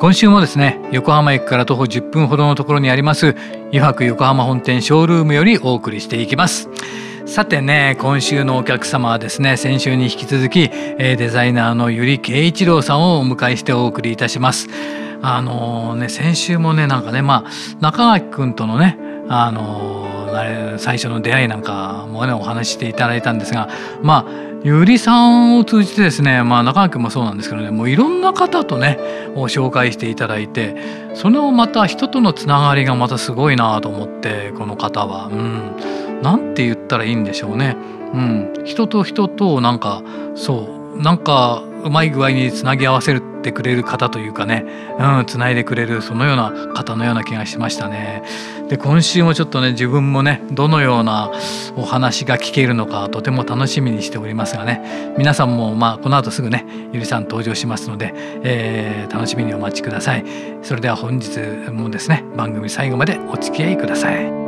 今週もですね横浜駅から徒歩10分ほどのところにあります油白横浜本店ショールームよりお送りしていきます。さてね今週のお客様はですね先週に引き続きデザイナーの由里圭一郎さんをお迎えしてお送りいたします。あのー、ね先週もねなんかねまあ中垣君とのねあのー、最初の出会いなんかもねお話していただいたんですがまあゆりさんを通じてですね、まあ、中川君もそうなんですけどねもういろんな方とねを紹介していただいてそのまた人とのつながりがまたすごいなと思ってこの方は。うんなんて言ったらいいんでしょうね。うん、人と人となんかそうなんかうまい具合につなぎ合わせるってくれる方というかね、うん、つないでくれるそのような方のような気がしましたね。で今週もちょっとね自分もねどのようなお話が聞けるのかとても楽しみにしておりますがね皆さんもまあこの後すぐねゆりさん登場しますので、えー、楽しみにお待ちください。それでは本日もですね番組最後までお付き合いください。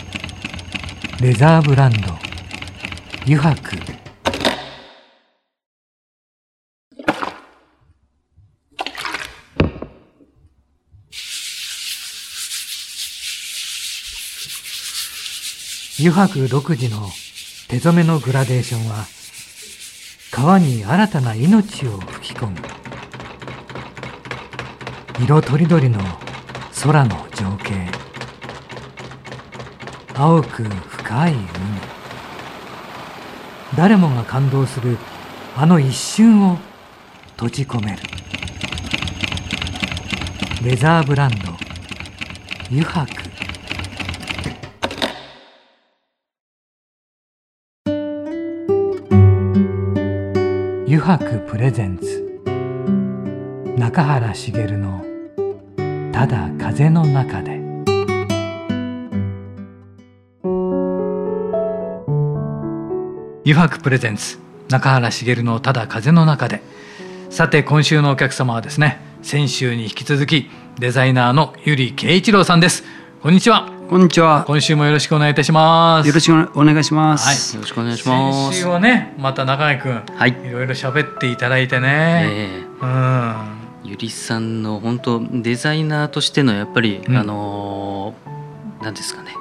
レザーブランド。油白油白独自の手染めのグラデーションは川に新たな命を吹き込む。色とりどりの空の情景。青く深い海。誰もが感動するあの一瞬を閉じ込める。レザーブランド油白油白プレゼンツ。中原茂の「ただ風の中で」油白プレゼンツ中原茂のただ風の中で。さて今週のお客様はですね先週に引き続きデザイナーのゆり圭一郎さんです。こんにちは。こんにちは。今週もよろしくお願いいたします。よろしくお願いします、はい、よろしくお願いします。先週はねまた中井くんはい。いろいろ喋っていただいてね、えー、うん。ゆりさんの本当デザイナーとしてのやっぱり、うん、あの何ですかね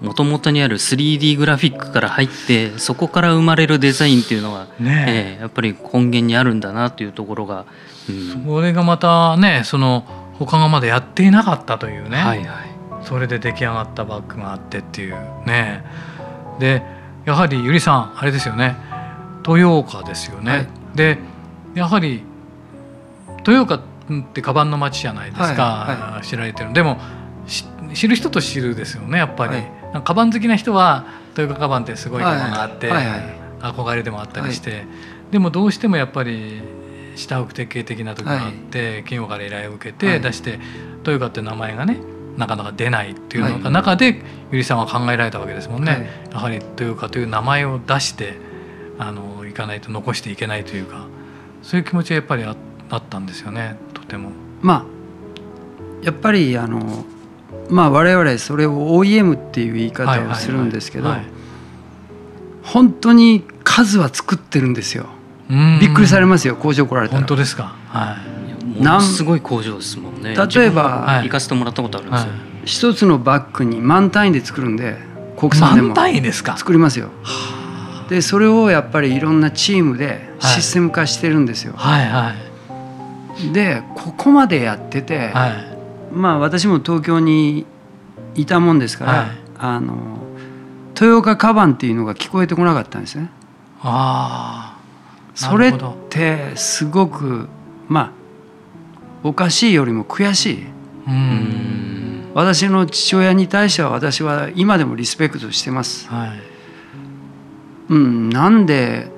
もともとにある 3D グラフィックから入ってそこから生まれるデザインっていうのが、ねえ。ー、やっぱり根源にあるんだなというところが、うん、それがまたねその他がまだやっていなかったというね、はいはい、それで出来上がったバッグがあってっていうね。でやはりゆりさんあれですよね。豊岡ですよね。はい、でやはり豊岡ってカバンの街じゃないですか、はいはい、知られてる。でも知る人と知るですよねやっぱり、カバン好きな人は豊川カバンってすごいカバンがあって、憧れでもあったりして、はい、でもどうしてもやっぱり下請け的な時があって、はい、企業から依頼を受けて出して、豊川って名前がねなかなか出ないっていうのが中でゆりさんは考えられたわけですもんね、やはり豊川という名前を出してあのいかないと残していけないというかそういう気持ちはやっぱりあったんですよねとても。まあやっぱりあのまあ我々それを OEM っていう言い方をするんですけど本当に数は作ってるんですよ。びっくりされますよ工場来られたら。本当ですか、はい、ものすごい工場ですもんね。例えばはい。行かせてもらったことあるんですよ、一つのバッグに万単位で作るんで国産でも。満単位ですか？作りますよ。でそれをやっぱりいろんなチームでシステム化してるんですよ。はいはい。でここまでやってて、はいまあ私も東京にいたもんですから、はいあの豊岡カバンっていうのが聞こえてこなかったんですね。ああそれってすごくまあおかしいよりも悔しい。ううんん私の父親に対しては私は今でもリスペクトしてます。はいうん、なんで、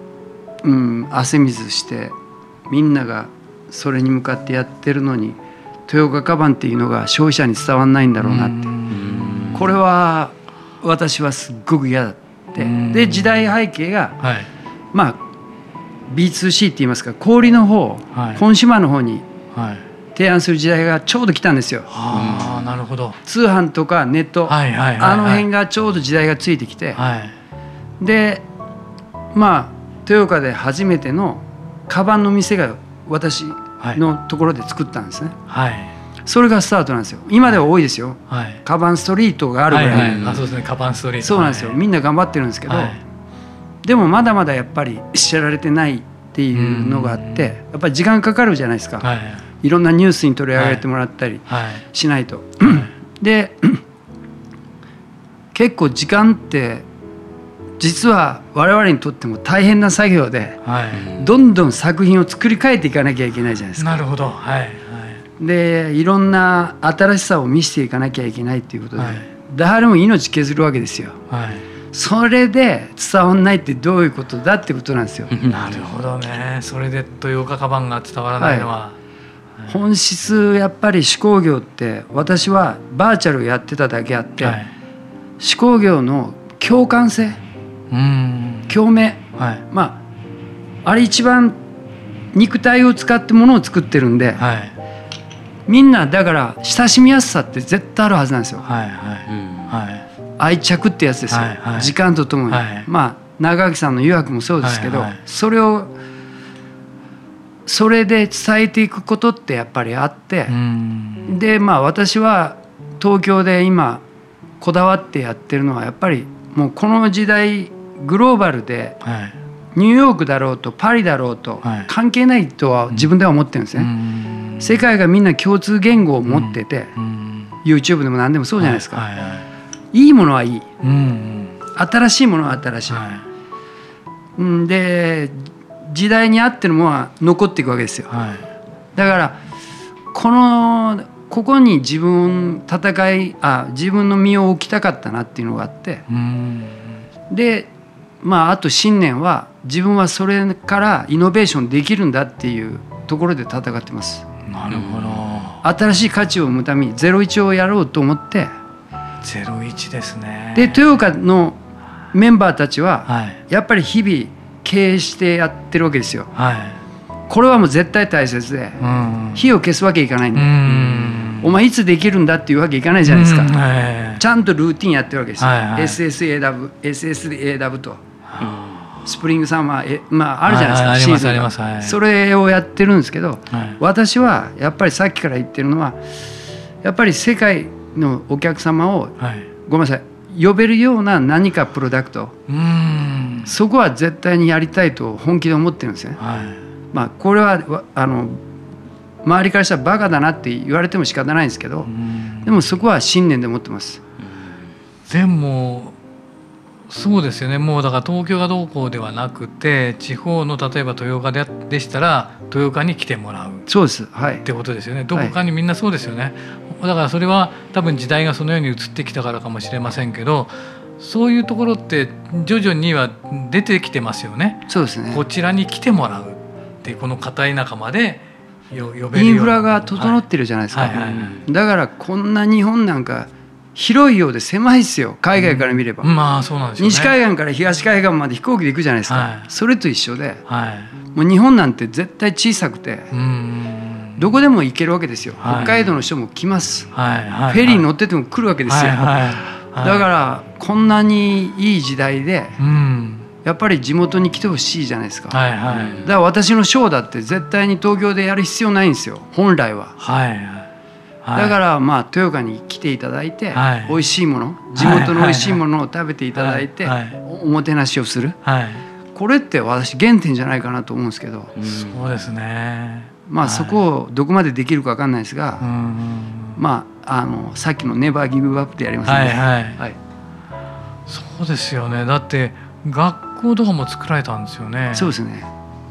うん、汗水してみんながそれに向かってやってるのに豊岡カバンっていうのが消費者に伝わんないんだろうなって。うん。これは私はすっごく嫌だって。うん。で時代背景がはい。まあ B2C って言いますか小売の方、はい。コンシューマーの方にはい。提案する時代がちょうど来たんですよ。ああなるほど。通販とかネット、はいはいはいはい。あの辺がちょうど時代がついてきて、はい。でまあ豊岡で初めてのカバンの店が私はいのところで作ったんですね、はい。それがスタートなんですよ。今では多いですよ。はい。カバンストリートがあるぐらい、はいはい。あそうですね。カバンストリート。そうなんですよ、はい。みんな頑張ってるんですけど、はい。でもまだまだやっぱり知られてないっていうのがあってやっぱり時間かかるじゃないですか、はい。い、ろんなニュースに取り上げてもらったりはい。しないと。で 結構時間って実は我々にとっても大変な作業ではい。どんどん作品を作り変えていかなきゃいけないじゃないですか。なるほど。はい。はい。でいろんな新しさを見せていかなきゃいけないっていうことで、はい。誰も命削るわけですよ。はい。それで伝わんないってどういうことだってことなんですよ。なるほどね。それで豊岡カバンが伝わらないのは、本質やっぱり手工業って私はバーチャルをやってただけあって、はい。手工業の共感性うん共鳴。はい。まああれ一番肉体を使ってものを作ってるんで、はい。みんなだから親しみやすさって絶対あるはずなんですよ。はいはい。うん。はい。愛着ってやつですよ、はいはい。時間とともに、はい。まあ長垣さんの誘惑もそうですけど、はいはい。それをそれで伝えていくことってやっぱりあってう、ん。でまあ私は東京で今こだわってやってるのはやっぱりもうこの時代グローバルではい。ニューヨークだろうとパリだろうとはい。関係ないとは自分では思ってるんですうね。ん。世界がみんな共通言語を持ってて、うん。YouTube でも何でもそうじゃないですか、はいはい。い、いものはいい。うん新しいものは新しい、はい。うん。で時代に合ってるものは残っていくわけですよ。はい。だからこのここに自分戦いあ自分の身を置きたかったなっていうのがあってうん。でまああと信念は自分はそれからイノベーションできるんだっていうところで戦ってます。なるほど。新しい価値を生むために01をやろうと思って。ゼロ一ですね。で豊岡のメンバーたちははい。やっぱり日々経営してやってるわけですよ。はい。これはもう絶対大切でうん。火を消すわけいかないんうで、ん。お前いつできるんだっていうわけいかないじゃないですか、うん。はい。ちゃんとルーティンやってるわけですよ、はいはい。SSAW SSAW とうんスプリングサマーえまああるじゃないですか、シーズンが。はい。それをやってるんですけどはい。私はやっぱりさっきから言ってるのはやっぱり世界のお客様をはい。ごめんなさい呼べるような何かプロダクトうん。そこは絶対にやりたいと本気で思ってるんですね。はい。まあこれはわあの周りからしたらバカだなって言われても仕方ないんですけどうん。でもそこは信念で持ってます。でもそうですよね。もうだから東京がどうこうではなくて地方の例えば豊岡ででしたら豊岡に来てもらう。っそうです。はい。てことですよね。どこかにみんなそうですよね、だからそれは多分時代がそのように移ってきたからかもしれませんけどそういうところって徐々には出てきてますよね。そうですね。こ。ちらに来てもらうってこの片田舎までよ呼べるインフラが整ってるじゃないですか。はいはいはい。だからこんな日本なんか広いようで狭いですよ海外から見れば。まあそうなんですよね。西海岸から東海岸まで飛行機で行くじゃないですか、はい。それと一緒ではい。もう日本なんて絶対小さくてうん。どこでも行けるわけですよ、はい。北海道の人も来ます、はい。はい。フェリー乗ってても来るわけですよ、はい。だからこんなにいい時代でうん。やっぱり地元に来てほしいじゃないですか、はい。はい。だから私のショーだって絶対に東京でやる必要ないんですよ本来は、はい。はいだからまあ豊岡に来ていただいて、はい。美味しいもの地元の美味しいものを食べていただいて、はい。はい。おもてなしをする。はい。これって私原点じゃないかなと思うんですけど、うん。そうですね。まあはい。そこをどこまでできるか分かんないですが、うん。まああのさっきの「ネバーギブアップ」でやりますんで、はいはい。はい。そうですよね。だって学校とかも作られたんですよね。そうですね。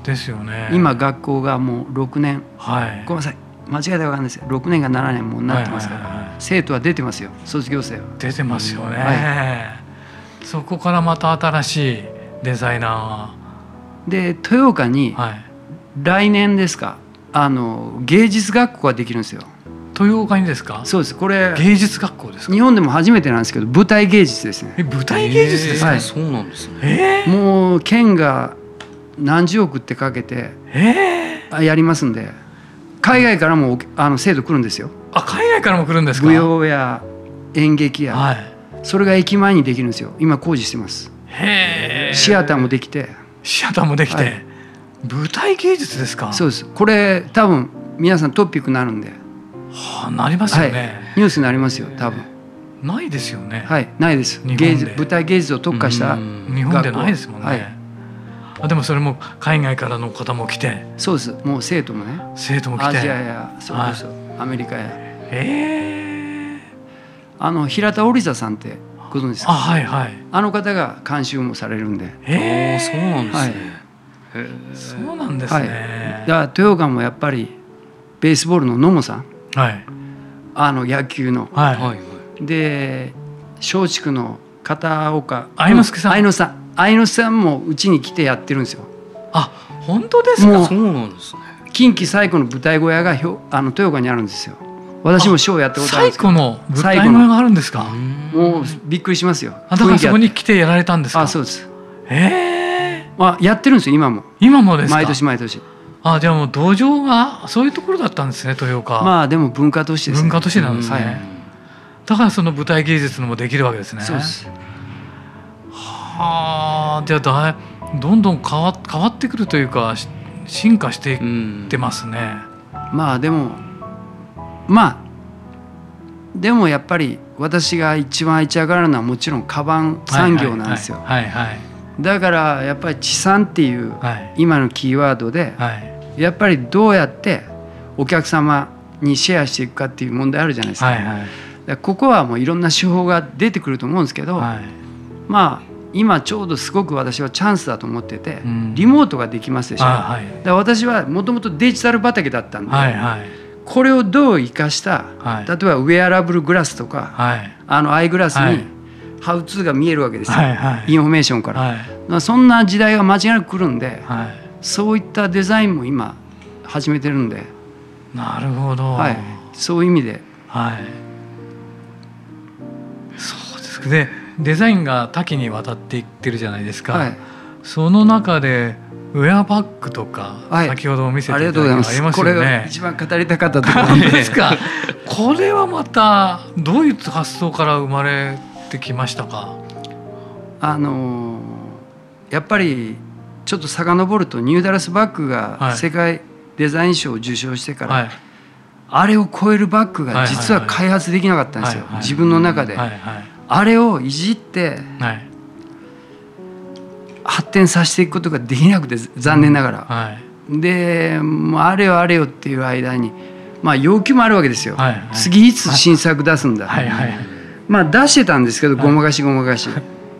ですよね。今学校がもう6年。はい。ごめんなさい間違えたら分かんないですよ。6年が7年もうなってますから、はいはいはいはい。生徒は出てますよ。卒業生は。出てますよね、はそこからまた新しいデザイナで豊岡に来年ですか。あの芸術学校ができるんですよ。豊岡にですか？そうです。これ芸術学校ですか？日本でも初めてなんですけど舞台芸術ですね。え舞台芸術ですか、はい。えーそうなんですね。えー、もう県が何十億ってかけてえー、あやりますんで海外からもあの生徒来るんですよ。あ海外からも来るんですか？舞踊や演劇や、はい。それが駅前にできるんですよ。今工事してます。へえ。シアターもできて。シアターもできて、はい。舞台芸術ですか？そうです。これ多分皆さんトピックになるんで、はあ、なりますよはい。ね、ニュースになりますよ多分。ないですよね、はい。ないです。芸術舞台芸術を特化したうん。日本でないですもんね、はいあでもそれも海外からの方も来て。そうです。もう生徒もね。生徒も来て。アジアやそれこそアメリカや。ええ。あの平田織座さんってご存知ですあかはいはい。あの方が監修もされるんで。ええ。そうなんですね。そうなんですはい。ねだから豊岡もやっぱりベースボールの野茂さん。はい。あの野球の。はい、はいはい。で松竹の片岡。愛之助さん。愛之さん愛之助さんもうちに来てやってるんですよ。あ本当ですか？そうなんですね。近畿最古の舞台小屋がひょあの豊岡にあるんですよ。私もショーやったことあるん最ですけど。古の舞台小屋があるんですか？もうびっくりしますよ。あだからそこに来てやられたんですか？気ああそうです。ええあやってるんですよ今も。今もですか？毎年毎年。あじゃあもう道場がそういうところだったんですね豊岡、まあでも文化都市です、ね、文化都市なんですね、はいだからその舞台芸術のもできるわけですね。そうですはあじゃあだいどんどん変わ変わってくるというかし進化していっうんてますね、まあでもまあでもやっぱり私が一番愛着上がるのはもちろんカバン産業なんですよ。はいはいだからやっぱり地産っていうはい。はい今のキーワードではい。やっぱりどうやってお客様にシェアしていくかっていう問題あるじゃないですか,、はいはい。ここはもういろんな手法が出てくると思うんですけど、はい。まあ今ちょうどすごく私はチャンスだと思ってて、うん。リモートができますでしょ、あはい。だから私はもともとデジタル畑だったんで、はいはい。これをどう生かした、はい。例えば wearable glass とか、はい。あの eye glass はい。にハウツーが見えるわけですよ、はいはい。インフォメーションから、はい。まあそんな時代が間違いなく来るんで、はい。そういったデザインも今始めてるんで、なるほど。はい、そういう意味で。はい。そうです。でデザインが多岐にわたっていってるじゃないですか、はい、その中でウェアバッグとか、はい。先ほど見せあていただいたのありますます。これがよね一番語りたかったところ本ですか。これはまたどういう発想から生まれてきましたか？あのーやっぱりちょっと遡るとニューダラスバッグはい。が世界デザイン賞を受賞してから、はい。あれを超えるバッグがはいはいはい。実は開発できなかったんですよ、はいはい自分の中で、はいはいあれをいじってはい。発展させていくことができなくて残念ながら、はい。でもうあれよあれよっていう間にまあ要求もあるわけですよ、はい。はい。次いつ新作出すんだ、はい。はい。まあ出してたんですけどごまかしごまかし、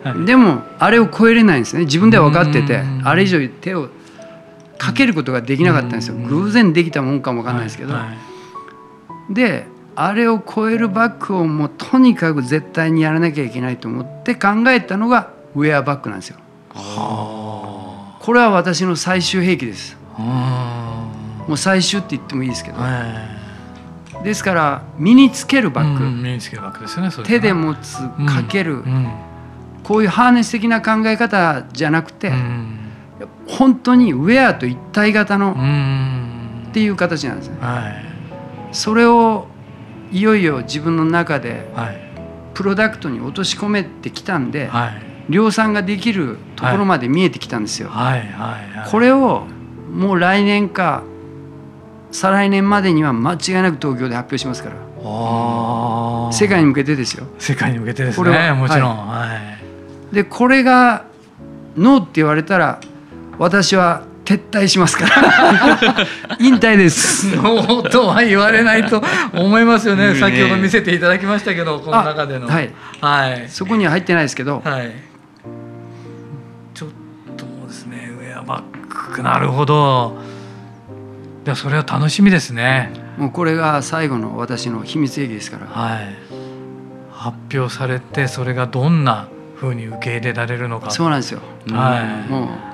はい。でもあれを超えれないんですね。自分では分かっててうん。あれ以上手をかけることができなかったんですよ。うん。偶然できたもんかも分かんないですけど、はい。であれを超えるバッグをもうとにかく絶対にやらなきゃいけないと思って考えたのがウェアバッグなんですよ。はこれは私の最終兵器です。あもう最終って言ってもいいですけど、はですから身につけるいバッグ、うん身につけるバッグですね手で持つうんかける、うん。こういうハーネス的な考え方じゃなくて、うん。本当にウェアと一体型のうん。っていう形なんですね。はい。それをいよいよ自分の中ではいプロダクトに落とし込めてきたんで、はい量産ができるところまで見えてきたんですよ。はいはいはい。これをもう来年か再来年までには間違いなく東京で発表しますから。世界に向けてですよ。世界に向けてですね。これはもちろん。はい。でこれがノーって言われたら私は撤退しますから 引退です。とは言われないと思いますよね。ね先ほど見せていただきましたけど、この中での。あはい。はい。そこには入ってないですけど、はい。ちょっとですね、ウェアバッグなるほど。ではそれは楽しみですね。もうこれが最後の私の秘密兵器ですから。はい。発表されてそれがどんな風に受け入れられるのか。そうなんですよ。はい。もう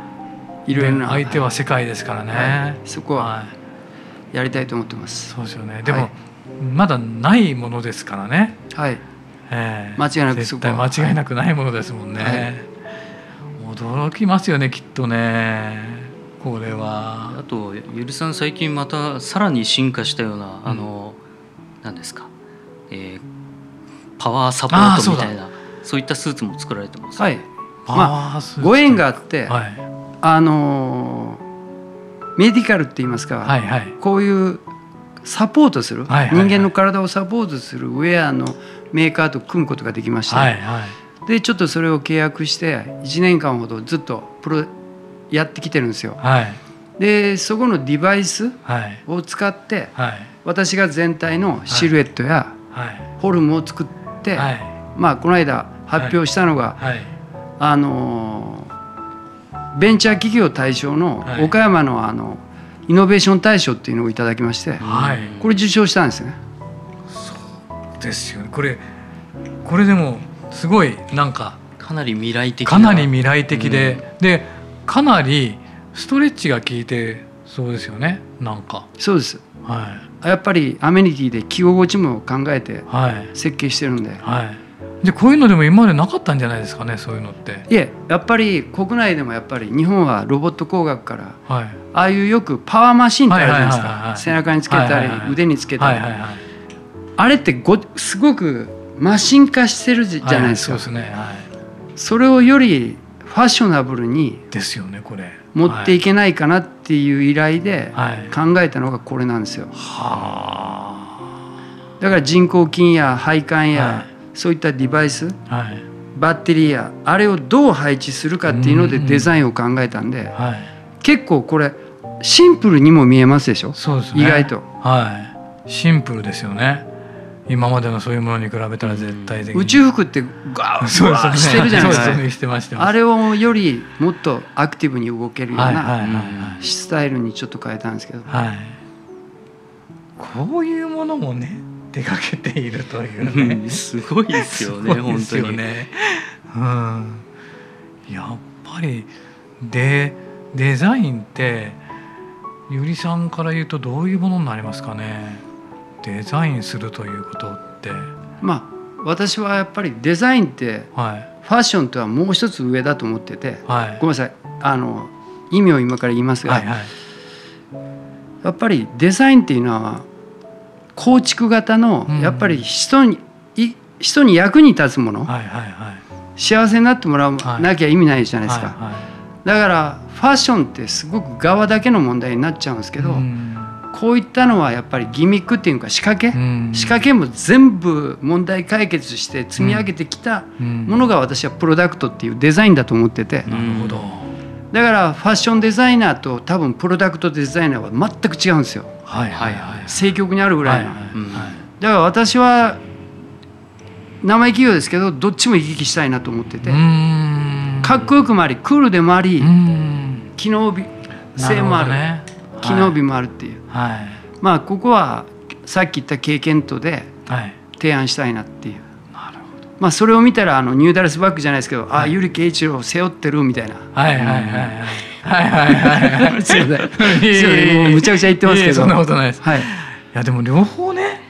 いろいろなで相手は世界ですからね。はいそこははい。やりたいと思ってます。そうですよね。でも、はいまだないものですからね。はい。ええ間違いなくそ絶こは対間違いなくないものですもんね。はい驚きますよねきっとね。これは。あとゆるさん最近またさらに進化したような、あの何ですか、えーパワーサポートみたいなそういったスーツも作られてます、はい。パまワースーツご縁があって、はいあのーメディカルって言いますか、はいはい。こういうサポートする、はいはいはい。人間の体をサポートするウェアのメーカーと組むことができまして、はいはい。でちょっとそれを契約して1年間ほどずっとプロやってきてるんですよ。はい。でそこのデバイスはい。を使ってはい。私が全体のシルエットやはい。フォルムを作って、はい。まあこの間発表したのが、はい。あのーベンチャー企業対象のはい。岡山のあのイノベーション大賞っていうのをいただきまして、はい。これ受賞したんですね。ですよね。これこれでもすごいなんかかなり未来的かなり未来的で、でかなりストレッチが効いてそうですよね。なんか。そうです。はい。やっぱりアメニティで着心地も考えてはい。設計してるんで。はいでこういうのでも今までなかったんじゃないですかねそういうのって。いえやっぱり国内でもやっぱり日本はロボット工学からはい。ああいうよくパワーマシンってあるじゃないですか。背中につけたり腕につけたり。はいはいはい。あれってごすごくマシン化してるじゃないですか。はそうですね。はそれをよりファッショナブルにいですよねこれ。持っていけないかなっていう依頼ではい。考えたのがこれなんですよ。はだから人工筋や配管や、はいそういったデバイスあはい。バッテリーやあれをどう配置するかっていうのでうんデザインを考えたんではい。結構これシンプルにも見えますでしょ？そうですね。意外と。はい。シンプルですよね。今までのそういうものに比べたら絶対的に。宇宙服ってガーッ してるじゃないですか。あれをよりもっとアクティブに動けるようなスタイルにちょっと変えたんですけど。はい。こういうものもね出かけているというね。うん。すごいですよね すよね。うん、やっぱりでデザインってゆりさんから言うとどういうものになりますかね。デザインするということって。まあ私はやっぱりデザインってはい。ファッションとはもう一つ上だと思っててはい。ごめんなさい。あの意味を今から言いますが、はいはい。やっぱりデザインっていうのは構築型のうん。やっぱり人にい人に役に立つもの、幸せになってもらわはいなきゃ意味ないじゃないですか、だからファッションってすごく側だけの問題になっちゃうんですけど、うん。こういったのはやっぱりギミックっていうか仕掛け、うん。仕掛けも全部問題解決して積み上げてきたうん。ものが私はプロダクトっていうデザインだと思ってて。なるほど。だからファッションデザイナーと多分プロダクトデザイナーは全く違うんですよはいはいはい。政局にあるぐらいの、はいはいうん。はい。だから私は名前企業ですけどどっちも行き来したいなと思ってて、うん。かっこよくもありクールでもあり、うん。機能美性もある。ね機能美もあるっていう、はい。まあここはさっき言った経験とではい。提案したいなっていう。なるほど。まあそれを見たらあのニューダルスバッグじゃないですけど、あはい。ゆり圭一郎背負ってるみたいな。はいはいはいはいはいはいはいはい。すいません。むちゃくちゃ言ってますけど。そんなことないです。はい、いやでも両方ね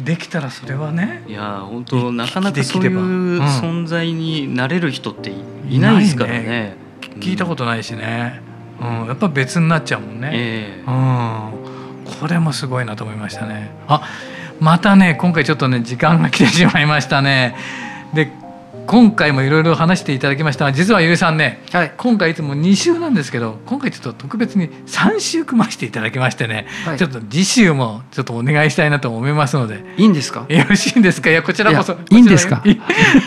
できたらそれはねいや本当なかなかでそういう存在になれる人っていいないですからね。聞いたことないしね、うん、やっぱ別になっちゃうもんね、ええ。うん、これもすごいなと思いましたね。あまたね今回ちょっとね時間が来てしまいましたね。で今回もいろいろ話していただきましたが実はゆりさんねはい。今回いつも2週なんですけど今回ちょっと特別に3週組ましていただきましてね、はい。ちょっと次週もちょっとお願いしたいなと思いますので。いいんですか？よろしいんですか？いやこちらこそいやいいんですか？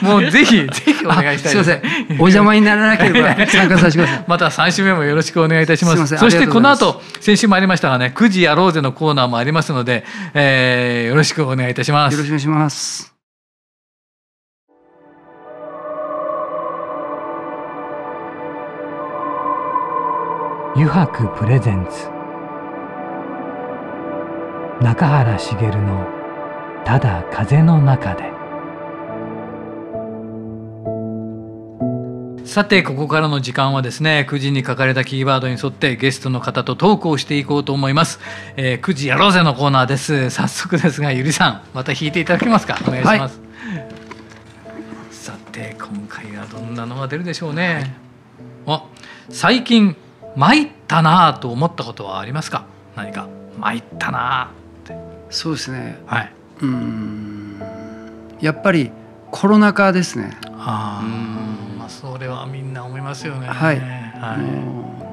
もうぜひ ぜひお願いしたいあすいません。お邪魔にならなければ 参加させてください。また3週目もよろしくお願いいたします。そしてこの後先週もありましたがね9時やろうぜのコーナーもありますので、えーよろしくお願いいたします。よろしくお願いします油白プレゼンツ。中原茂の「ただ風の中で」さてここからの時間はですね9時に書かれたキーワードに沿ってゲストの方とトークをしていこうと思います、えー9時やろうぜのコーナーです。早速ですがゆりさんまた弾いていただけますか？お願いします、さて今回はどんなのが出るでしょうね、あ最近参ったなぁと思ったことはありますか？何か。参ったなそうですね。ぁはい。うーん。やっぱりコロナ禍ですね。あうんー。まあそれはみんな思いますよね。はい。はも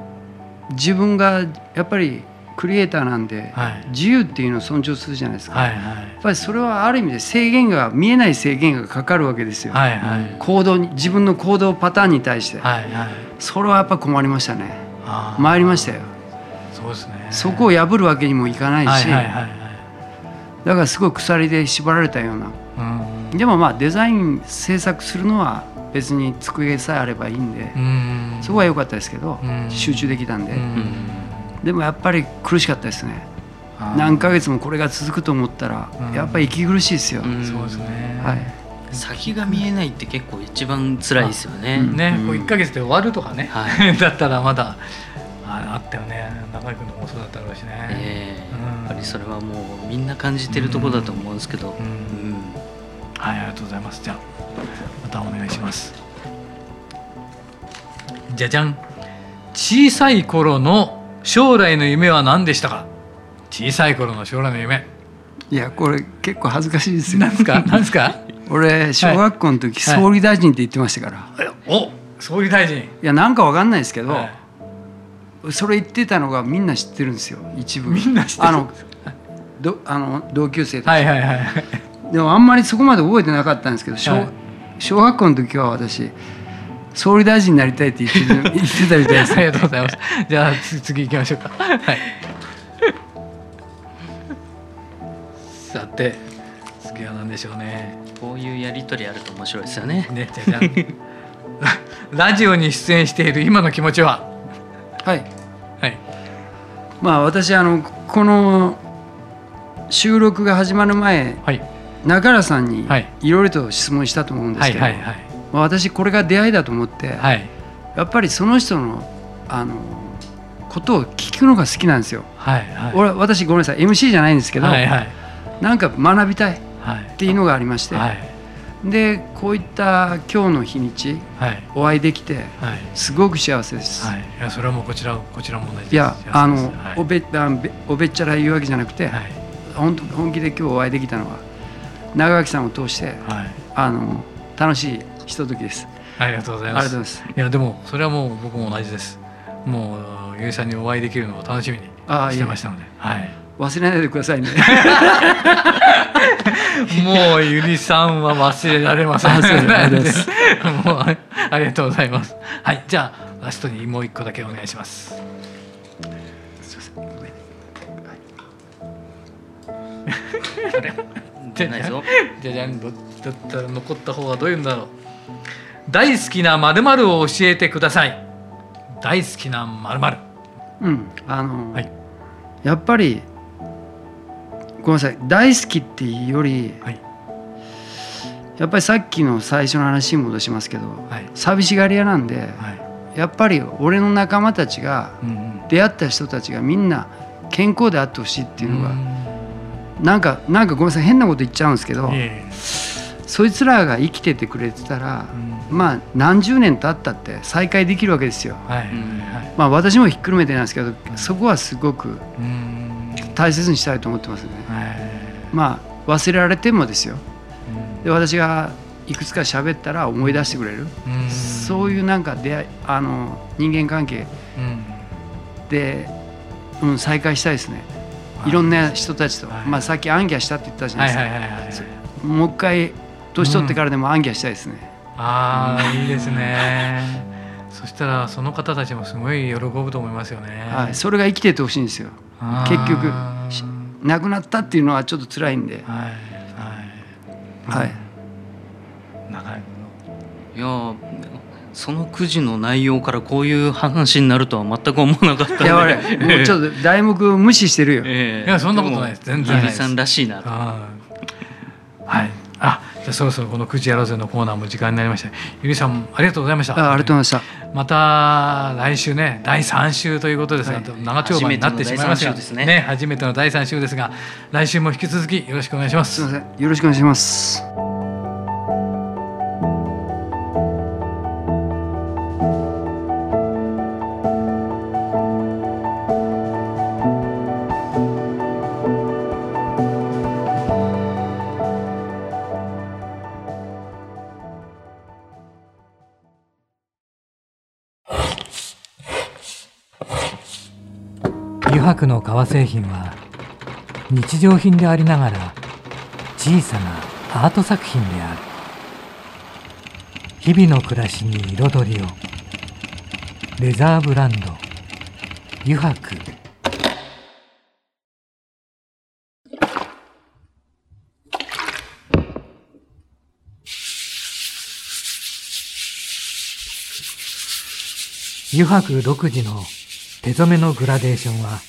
う自分がやっぱりクリエイターなんで、いはい。自由っていうのを尊重するじゃないですか、はい。やっぱりそれはある意味で制限が見えない制限がかかるわけですよ、はいはい。行動に自分の行動パターンに対して、はいはい。それはやっぱ困りましたね参りましたよ。そうですね。そこを破るわけにもいかないし、はいはいだからすごい鎖で縛られたような。うん。でもまあデザイン制作するのは別に机さえあればいいんで、うん。そこは良かったですけど、うん。集中できたんで、うん。でもやっぱり苦しかったですね。何ヶ月もこれが続くと思ったら、うん。やっぱり息苦しいですよ、うん。そうですね。はい先が見えないって結構一番辛いですよね。うん。ね、うん。こう1か月で終わるとかね、は だったらまだああったよね。中居君のもそうだったろうしね、ええ。うん。やっぱりそれはもうみんな感じてるところだと思うんですけど、うん。うんはいありがとうございます。じゃあまたお願いします。じゃじゃん。小さい頃の将来の夢は何でしたか？小さい頃の将来の夢。いやこれ結構恥ずかしいですよ。何ですか？何ですか？俺小学校の時、はい。総理大臣って言ってましたから、い、お総理大臣。やなんかわかんないですけど、はい。それ言ってたのがみんな知ってるんですよ一部。みんな知ってる。あのどあの同級生たち、はいはいはいでもあんまりそこまで覚えてなかったんですけど小,、はい。小学校の時は私総理大臣になりたいって言ってる言ってたみたいです。ありがとうございます。じゃあつ次行きましょうか。はい。さて次は何でしょうね。こういうやり取りあると面白いですよね。ねじゃじゃん ラジオに出演している今の気持ちは？はいはい。まあ私あのこの収録が始まる前はい中原さんにはいいろいろと質問したと思うんですけど、はいはいはいまあ、私これが出会いだと思って、はいやっぱりその人のあのことを聞くのが好きなんですよ。はいはい。俺私ごめんなさい MC じゃないんですけど、はいはいなんか学びたいっはいていうのがありまして、はいでこういった今日の日にちはいお会いできてはいすごく幸せです。はい。いやそれはもうこちらこちらも同じです。いやあの、はいおべあべおべっちゃら言うわけじゃなくて、はい本当本気で今日お会いできたのは長垣さんを通してはい。あの楽しいひとときです。ありがとうございます。いやでもそれはもう僕も同じです。もうゆいさんにお会いできるのを楽しみにしてましたので、はい。忘れないでくださいね。もうゆりさんは忘れられません。あそうですありがとうございますもうありがとうございます。はい、じゃあラストにもう一個だけお願いします。出ないぞ。じゃじゃんどっちだったら残った方はどういうんだろう。大好きなまるまるを教えてください。大好きなまるまる。うん、あの、はいやっぱりごめんなさい。大好きっていうよりはい。やっぱりさっきの最初の話に戻しますけどはい。寂しがり屋なんではい。やっぱり俺の仲間たちがうんうん。出会った人たちがみんな健康であってほしいっていうのが、ん。なんかなんかごめんなさい。変なこと言っちゃうんですけど、いえいそいつらが生きててくれてたらえ、うん。まあ何十年経ったって再会できるわけですよ。まあ私もひっくるめてなんですけどそこはすごくうん。大切にしたいと思ってますね。はい。まあ忘れられてもですよ。うん。で私がいくつか喋ったら思い出してくれる、うん。そういうなんか出会いあの人間関係うん。で、うん、再会したいですね。いろんな人たちと、はい。まあ、さっき暗記したって言ったじゃなはいいですか、もう一回年取ってからでも暗記したいですね、ああいいですね。そしたらその方たちもすごい喜ぶと思いますよね。はい、それが生きててほしいんですよ。結局。し亡くなったっていうのはちょっと辛いんで、はい。はい。はい、長いいやーそのくじの内容からこういう話になるとは全く思わなかったんで。いや俺もうちょっと題目無視してるよ、ええ。いやそんなことないです。全然ないです。ゆりさんらしいなはい。あじゃあそろそろこのくじやろうぜのコーナーも時間になりました。ゆりさんありがとうございました。あありがとうございました。また来週ね第3週ということですが、はい。長丁場になってしまいましたが初めての第三週ですね。初めての第3週ですが来週も引き続きよろしくお願いします。すみません。よろしくお願いします革製品は日常品でありながら小さなアート作品である。日々の暮らしに彩りを。レザーブランド。油白油白独自の手染めのグラデーションは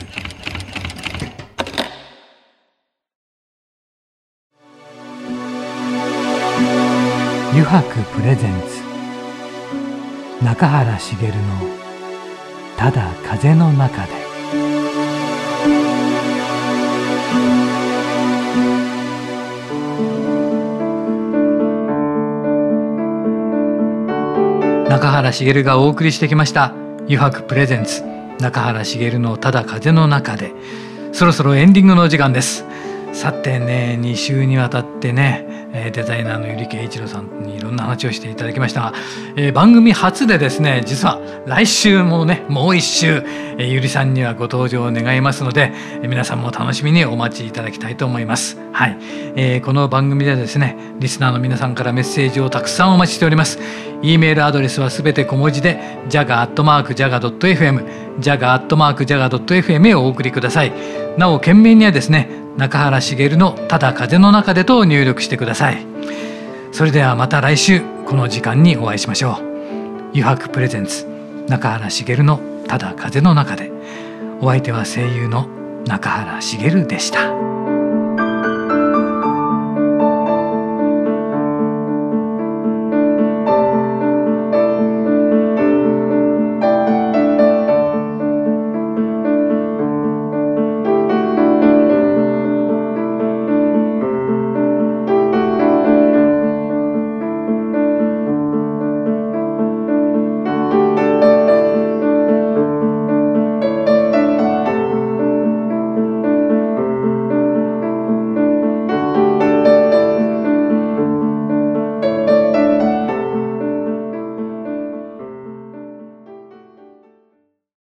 油白プレゼンツ。中原茂の「ただ風の中で」中原茂がお送りしてきました「油白プレゼンツ。中原茂のただ風の中で」そろそろエンディングのお時間です。さてね2週にわたってねデザイナーのゆりけい一郎さんにろんな話をしていただきましたが、えー番組初でですね実は来週もねもう一週、えーゆりさんにはご登場を願いますので、えー皆さんも楽しみにお待ちいただきたいと思います。はい、えーこの番組ではですねリスナーの皆さんからメッセージをたくさんお待ちしております。e メールアドレスはすべて小文字で jaga.jaga.fm jaga.jaga.fm へお送りください。なお件名にはですね中原茂の「ただ風の中で」と入力してください。それではまた来週この時間にお会いしましょう。余白プレゼンツ中原茂の「ただ風の中で」お相手は声優の中原茂でした。